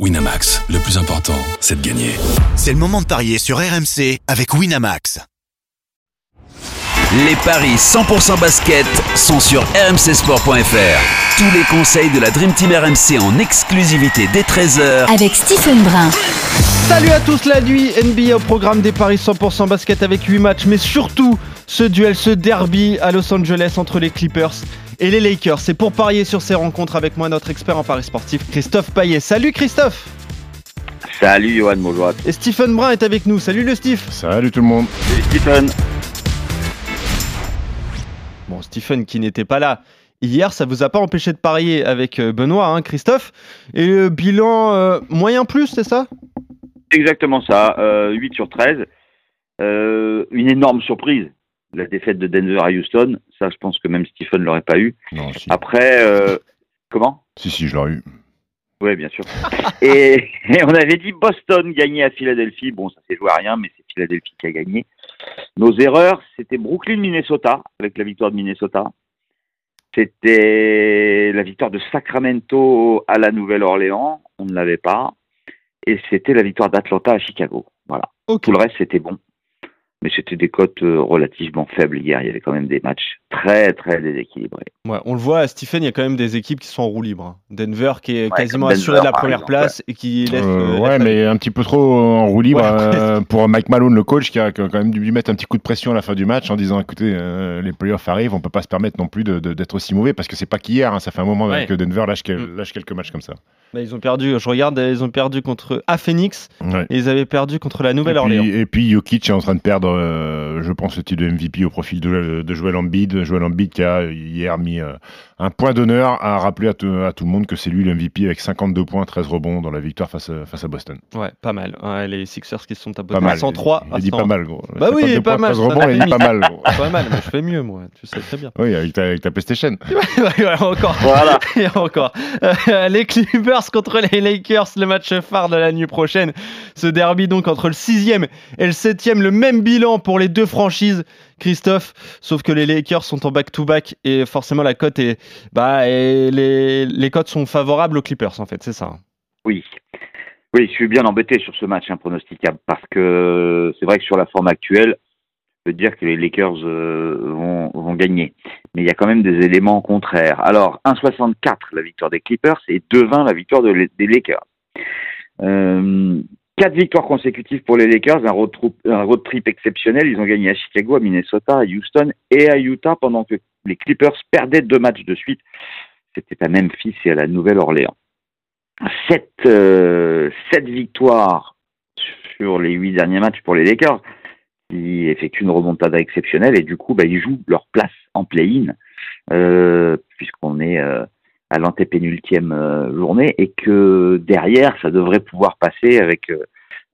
Winamax, le plus important, c'est de gagner. C'est le moment de parier sur RMC avec Winamax. Les paris 100% basket sont sur rmcsport.fr. Tous les conseils de la Dream Team RMC en exclusivité dès 13h avec Stephen Brun. Salut à tous la nuit NBA au programme des paris 100% basket avec 8 matchs mais surtout ce duel, ce derby à Los Angeles entre les Clippers et les Lakers. C'est pour parier sur ces rencontres avec moi notre expert en paris sportif Christophe Paillet. Salut Christophe Salut Johan, bonjour. Et Stephen Brun est avec nous. Salut le Steve Salut tout le monde Salut Stephen Bon, Stephen qui n'était pas là hier, ça vous a pas empêché de parier avec euh, Benoît, hein, Christophe. Et le bilan euh, moyen plus, c'est ça? Exactement ça, euh, 8 sur 13. Euh, une énorme surprise, la défaite de Denver à Houston. Ça, je pense que même Stephen ne l'aurait pas eu. Non, si. Après, euh, comment? Si, si, je l'aurais eu. Oui, bien sûr. et, et on avait dit Boston gagner à Philadelphie. Bon, ça s'est joué à rien, mais c'est Philadelphie qui a gagné. Nos erreurs, c'était Brooklyn-Minnesota, avec la victoire de Minnesota. C'était la victoire de Sacramento à la Nouvelle-Orléans, on ne l'avait pas. Et c'était la victoire d'Atlanta à Chicago. Voilà. Tout le reste, c'était bon. Mais c'était des cotes euh, relativement faibles hier. Il y avait quand même des matchs très, très déséquilibrés. Ouais, on le voit, Stephen, il y a quand même des équipes qui sont en roue libre. hein. Denver qui est Ouais, quasiment assuré de la première exemple, place et qui laisse. Euh, euh, laisse ouais, la- mais un petit peu trop en roue libre Ouais, euh, pour Mike Malone, le coach, qui a, quand même dû lui mettre un petit coup de pression à la fin du match en disant écoutez, euh, les playoffs arrivent, on peut pas se permettre non plus de- de- d'être aussi mauvais parce que c'est pas qu'hier, hein, ça fait un moment Ouais. que Denver lâche, quel- lâche quelques matchs comme ça. Bah, ils ont perdu, je regarde, ils ont perdu contre à Phoenix Ouais. et ils avaient perdu contre la Et Nouvelle-Orléans. puis, et puis Jokic est en train de perdre, euh, je pense, le titre de MVP au profil de, de Joel Embiid. Joel Embiid qui a hier mis euh, un point d'honneur à rappeler à, tout- à tout le monde que c'est lui le MVP avec 52 points, 13 rebonds dans la victoire face à, face à Boston. Ouais, pas mal. Ouais, les Sixers qui se sont tapés Pas mal. 103 Il à dit 100. pas mal, gros. Bah oui, 52 pas points, mal, 13 ça rebonds, il dit pas mal, gros. Pas mal, mais je fais mieux, moi, tu sais très bien. Oui, avec ta, avec ta PlayStation. Encore. Voilà. Et encore. Euh, les Clippers contre les Lakers, le match phare de la nuit prochaine. Ce derby donc entre le 6e et le 7e, le même bilan pour les deux franchises, Christophe. Sauf que les Lakers sont en back-to-back et forcément la cote est. Bah, les, les cotes sont favorables aux Clippers en fait, c'est ça. Oui. Oui, je suis bien embêté sur ce match impronosticable parce que c'est vrai que sur la forme actuelle, je peux dire que les Lakers euh, vont gagner. Mais il y a quand même des éléments contraires. Alors, 1,64 la victoire des Clippers et 2,20 la victoire des Lakers. Euh, quatre victoires consécutives pour les Lakers, un road, trip, un road trip exceptionnel. Ils ont gagné à Chicago, à Minnesota, à Houston et à Utah pendant que les Clippers perdaient deux matchs de suite. C'était à Memphis et à la Nouvelle-Orléans sept, euh, sept victoires sur les huit derniers matchs pour les Lakers, qui effectuent une remontada exceptionnelle et du coup, bah, ils jouent leur place en play-in, euh, puisqu'on est euh, à l'antépénultième euh, journée et que derrière, ça devrait pouvoir passer avec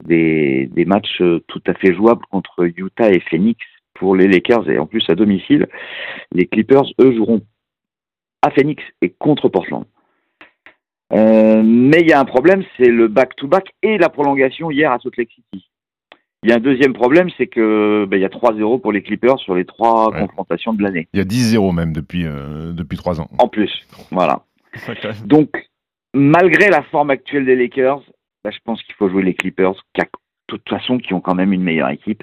des, matchs tout à fait jouables contre Utah et Phoenix pour les Lakers et en plus à domicile. Les Clippers, eux, joueront à Phoenix et contre Portland. Mais il y a un problème, c'est le back-to-back et la prolongation hier à Salt Lake City. Il y a un deuxième problème, c'est que ben, il y a 3-0 pour les Clippers sur les trois Ouais. confrontations de l'année. Il y a 10-0 même depuis, euh, depuis 3 ans. En plus, voilà. Donc, malgré la forme actuelle des Lakers, ben, je pense qu'il faut jouer les Clippers, qui, de toute façon, qui ont quand même une meilleure équipe,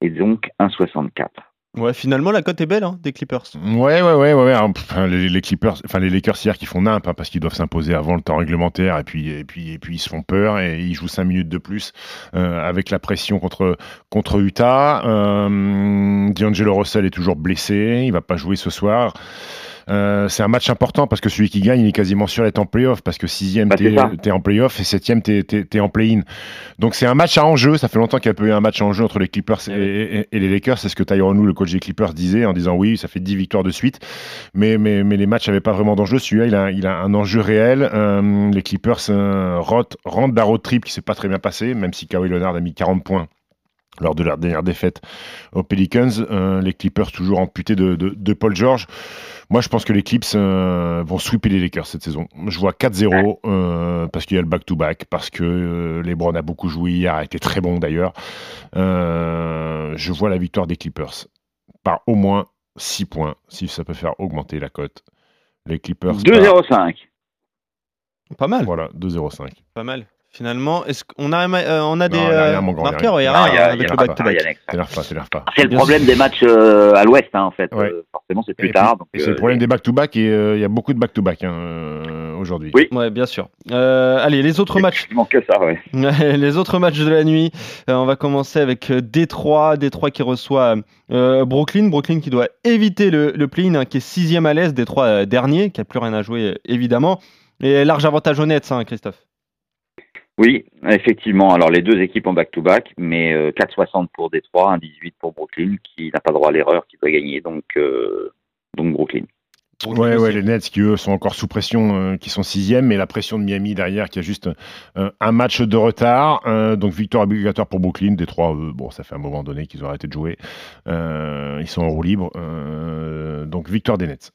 et donc 1,64. Ouais, finalement la cote est belle hein, des Clippers. Ouais, ouais, ouais, ouais. les, les Clippers, enfin les Lakers hier qui font nimp hein, parce qu'ils doivent s'imposer avant le temps réglementaire et puis et puis et puis ils se font peur et ils jouent 5 minutes de plus euh, avec la pression contre contre Utah. Euh, D'Angelo Russell est toujours blessé, il va pas jouer ce soir. Euh, c'est un match important parce que celui qui gagne, il est quasiment sûr d'être en playoff parce que sixième, Bah, c'est t'es en playoff et septième, t'es es, en play-in. Donc c'est un match à enjeu. Ça fait longtemps qu'il n'y a pas eu un match à enjeu entre les Clippers et, et- et les Lakers. C'est ce que Tyronn Lue, le coach des Clippers, disait en disant oui, ça fait 10 victoires de suite. Mais, mais, mais les matchs n'avaient pas vraiment d'enjeu. Celui-là, il a, il a un enjeu réel. Euh, les Clippers euh, rentrent, rentrent d'un road trip qui s'est pas très bien passé, même si Kawhi Leonard a mis 40 points lors de leur dernière défaite aux Pelicans. Euh, les Clippers toujours amputés de, de, de Paul George. Moi, je pense que les Clips euh, vont sweeper les Lakers cette saison. Je vois 4-0 euh, parce qu'il y a le back-to-back, parce que euh, LeBron a beaucoup joué hier, a été très bon d'ailleurs. Euh, je vois la victoire des Clippers par au moins 6 points, si ça peut faire augmenter la cote. Les Clippers. 2,05. Pas mal. Voilà, 2-0-5. Pas mal. Finalement, est-ce qu'on a, euh, on a des marqueurs. Il y a Non, rien il y a- avec le pas- back-to-back. C'est le problème des matchs euh, à l'ouest, hein, en fait. Ouais. Euh, forcément, c'est plus tard. c'est le problème des back-to-back et euh, il y a beaucoup de back-to-back hein, aujourd'hui. Oui. Ouais, bien sûr. Euh, allez, les autres matchs. que ça, ouais. les autres matchs de la nuit. Euh, on va commencer avec Détroit. Détroit qui reçoit euh, Brooklyn. Brooklyn qui doit éviter le, le play-in, hein, qui est sixième à l'Est. Détroit euh, dernier, qui a plus rien à jouer, évidemment. Et large avantage net, ça, hein, Christophe. Oui, effectivement. Alors, les deux équipes en back-to-back, mais euh, 4,60 pour Détroit, 1,18 pour Brooklyn, qui n'a pas droit à l'erreur, qui doit gagner. Donc, euh, donc Brooklyn. Ouais, ouais, les Nets qui eux sont encore sous pression, euh, qui sont sixième, mais la pression de Miami derrière qui a juste euh, un match de retard. euh, donc victoire obligatoire pour Brooklyn. Détroit, eux, bon, ça fait un moment donné qu'ils ont arrêté de jouer. Euh, ils sont en roue libre. euh, donc victoire des Nets.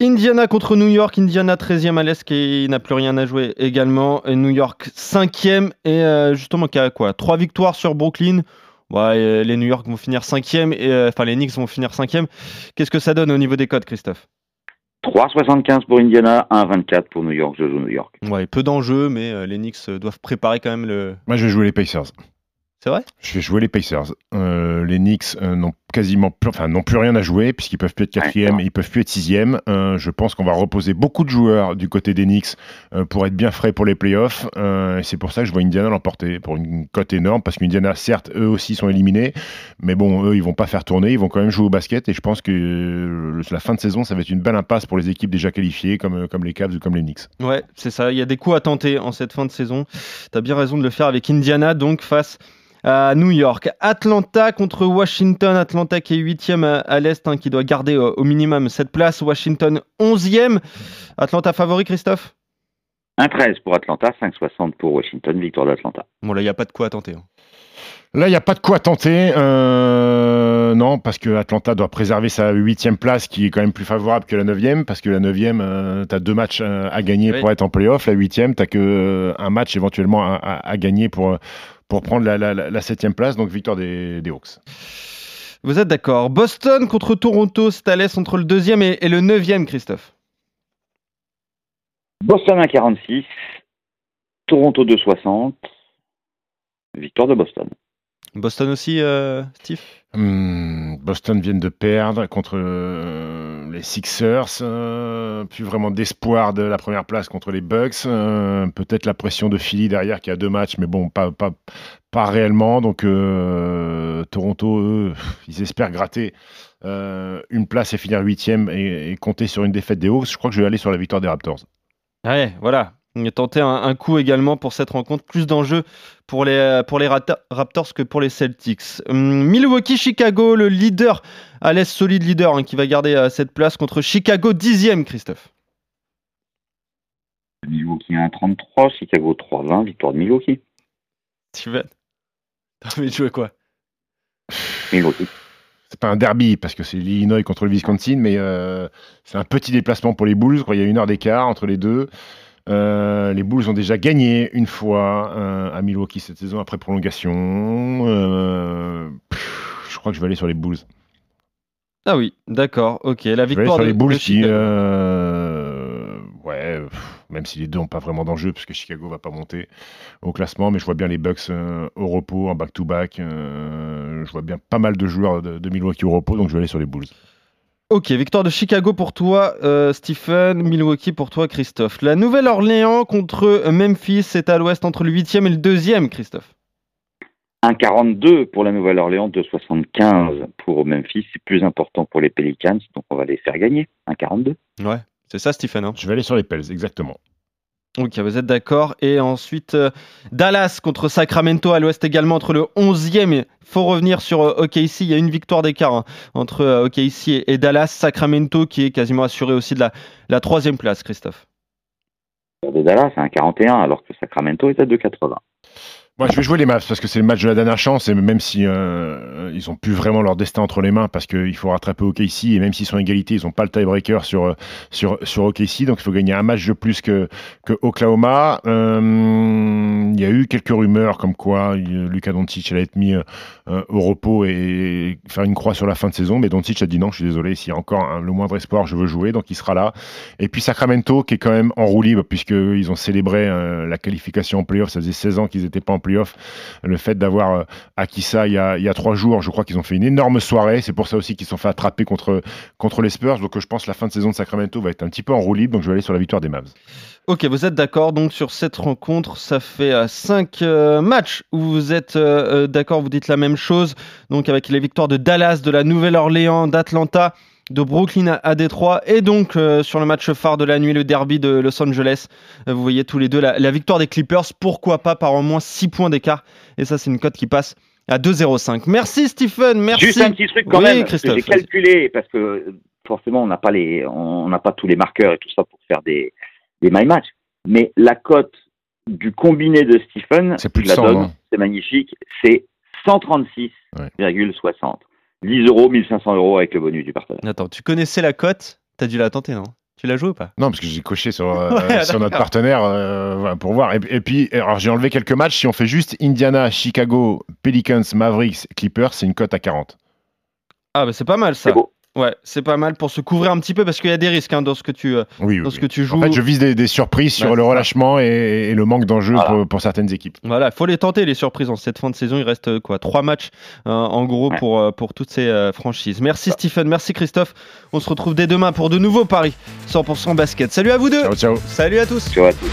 Indiana contre New York. Indiana 13e à l'Est qui n'a plus rien à jouer également. Et New York 5e. Et euh, justement, qui a quoi? Trois victoires sur Brooklyn. Ouais, les New York vont finir 5e. Et, euh, enfin, les Knicks vont finir 5e. Qu'est-ce que ça donne au niveau des codes, Christophe? 3,75 pour Indiana, 1,24 pour New York. Je joue New York. Ouais, peu d'enjeux, mais euh, les Knicks doivent préparer quand même le. Moi, je vais jouer les Pacers. C'est vrai? Je vais jouer les Pacers. Euh, les Knicks euh, n'ont quasiment plus, enfin, n'ont plus rien à jouer puisqu'ils peuvent plus être quatrième, ils peuvent plus être sixième. Euh, je pense qu'on va reposer beaucoup de joueurs du côté des Knicks euh, pour être bien frais pour les playoffs. Euh, et c'est pour ça que je vois Indiana l'emporter pour une cote énorme parce qu'Indiana, certes, eux aussi sont éliminés, mais bon, eux, ils vont pas faire tourner, ils vont quand même jouer au basket. Et je pense que euh, la fin de saison, ça va être une belle impasse pour les équipes déjà qualifiées comme, comme les Cavs ou comme les Knicks. Ouais, c'est ça. Il y a des coups à tenter en cette fin de saison. Tu as bien raison de le faire avec Indiana, donc face à New York. Atlanta contre Washington. Atlanta qui est 8e à, à l'Est, hein, qui doit garder euh, au minimum cette place. Washington 11e. Atlanta favori, Christophe? 1,13 pour Atlanta, 5,60 pour Washington. Victoire d'Atlanta. Bon, là, il n'y a pas de quoi à tenter. hein. Là, il n'y a pas de quoi tenter. euh, non, parce que Atlanta doit préserver sa huitième place, qui est quand même plus favorable que la neuvième, parce que la neuvième, tu as deux matchs euh, à gagner Oui. pour être en playoff. La huitième, tu que euh, un match éventuellement à, à- à gagner pour, euh, pour prendre la, la- la- la septième place. Donc, victoire des, des Hawks. Vous êtes d'accord Boston contre Toronto. C'est à l'Est entre le deuxième et, et le neuvième, Christophe. Boston 1,46. Toronto 2,60. Victoire de Boston. Boston aussi, euh, Steve? Hmm, Boston viennent de perdre contre euh, les Sixers. euh, plus vraiment d'espoir de la première place contre les Bucks. Peut-être la pression de Philly derrière qui a deux matchs, mais bon, pas, pas, pas réellement. Donc Toronto, eux, ils espèrent gratter une place et finir huitième et, et compter sur une défaite des Hawks. Je crois que je vais aller sur la victoire des Raptors. Ouais, voilà. On a tenté un, un coup également pour cette rencontre. Plus d'enjeux pour les, pour les Rata- Raptors que pour les Celtics. Hum, Milwaukee-Chicago, le leader à l'Est, solide leader hein, qui va garder euh, cette place contre Chicago, dixième, Christophe. Milwaukee 1,33. Chicago 3,20. Victoire de Milwaukee. Steven, t'as envie de jouer quoi? Milwaukee. C'est pas un derby parce que c'est l'Illinois contre le Wisconsin, mais euh, c'est un petit déplacement pour les Bulls. quoi. Il y a une heure d'écart entre les deux. Euh, les Bulls ont déjà gagné une fois euh, à Milwaukee cette saison après prolongation. Euh, pff, je crois que je vais aller sur les Bulls. Ah oui, d'accord, ok. La Je vais aller victoire sur de, les Bulls de qui, Chicago. ouais, pff, même si les deux n'ont pas vraiment d'enjeu parce que Chicago va pas monter au classement, mais je vois bien les Bucks au repos en back-to-back. je vois bien pas mal de joueurs de, de Milwaukee au repos, donc je vais aller sur les Bulls. Ok, victoire de Chicago pour toi, euh, Stephen. Milwaukee pour toi, Christophe. La Nouvelle-Orléans contre Memphis, c'est à l'ouest entre le 8e et le 2e, Christophe. 1,42 pour la Nouvelle-Orléans, 2,75 pour Memphis. C'est plus important pour les Pelicans, donc on va les faire gagner. 1,42. Ouais, c'est ça, Stephen. hein Je vais aller sur les Pels, exactement. Ok, vous êtes d'accord. Et ensuite, euh, Dallas contre Sacramento à l'ouest également entre le 11e. Il faut revenir sur euh, OKC. Il y a une victoire d'écart hein, entre euh, OKC et, Dallas. Sacramento qui est quasiment assuré aussi de la, troisième place, Christophe. de Dallas, c'est 1,41 alors que Sacramento est à 2,80. Moi, je vais jouer les Mavs parce que c'est le match de la dernière chance et même si euh, ils ont plus vraiment leur destin entre les mains parce qu'il faut rattraper OKC et même s'ils sont égalité, ils n'ont pas le tiebreaker sur euh, sur sur OKC donc il faut gagner un match de plus que que Oklahoma. Euh, il y a eu quelques rumeurs comme quoi euh, Luka Doncic allait être mis euh, euh, au repos et faire une croix sur la fin de saison, mais Doncic a dit non, je suis désolé, s'il y a encore le moindre espoir, je veux jouer, donc il sera là. Et puis Sacramento qui est quand même en roue libre puisqu'ils ont célébré la qualification en playoff, ça faisait 16 ans qu'ils n'étaient pas en Le fait d'avoir acquis ça il y, a, il y a trois jours, je crois qu'ils ont fait une énorme soirée, c'est pour ça aussi qu'ils se sont fait attraper contre, contre les Spurs, donc je pense que la fin de saison de Sacramento va être un petit peu en roue libre, donc je vais aller sur la victoire des Mavs. Ok, vous êtes d'accord. Donc sur cette rencontre, ça fait 5 euh, euh, matchs où vous êtes euh, d'accord, vous dites la même chose, donc avec les victoires de Dallas, de la Nouvelle-Orléans, d'Atlanta, de Brooklyn à Détroit et donc sur le match phare de la nuit, le derby de Los Angeles, vous voyez tous les deux la, victoire des Clippers, pourquoi pas par au moins 6 points d'écart, et ça c'est une cote qui passe à 2,05. Merci Stephen, merci. Juste un petit truc quand même, j'ai calculé parce que forcément on n'a pas les, on n'a pas tous les marqueurs et tout ça pour faire des des my match. Mais la cote du combiné de Stephen, c'est plus la donne, c'est magnifique, c'est 136,60. 10 euros, 1500 euros avec le bonus du partenaire. Attends, tu connaissais la cote? T'as dû la tenter, non? Tu l'as joué ou pas? Non, parce que j'ai coché sur, euh, sur notre partenaire euh, pour voir. Et, et puis, alors j'ai enlevé quelques matchs. Si on fait juste Indiana, Chicago, Pelicans, Mavericks, Clippers, c'est une cote à 40. Ah, bah c'est pas mal ça. Ouais, c'est pas mal pour se couvrir un petit peu parce qu'il y a des risques hein, dans ce que tu euh, dans ce que tu joues. En fait, je vise des, surprises sur le relâchement et, le manque d'enjeu pour, certaines équipes. Voilà, faut les tenter les surprises en cette fin de saison. Il reste euh, quoi, trois matchs euh, en gros pour pour toutes ces franchises. Merci Stephen, merci Christophe. On se retrouve dès demain pour de nouveaux paris 100% basket. Salut à vous deux. Ciao ciao. Salut à tous. Ciao à tous.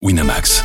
Winamax,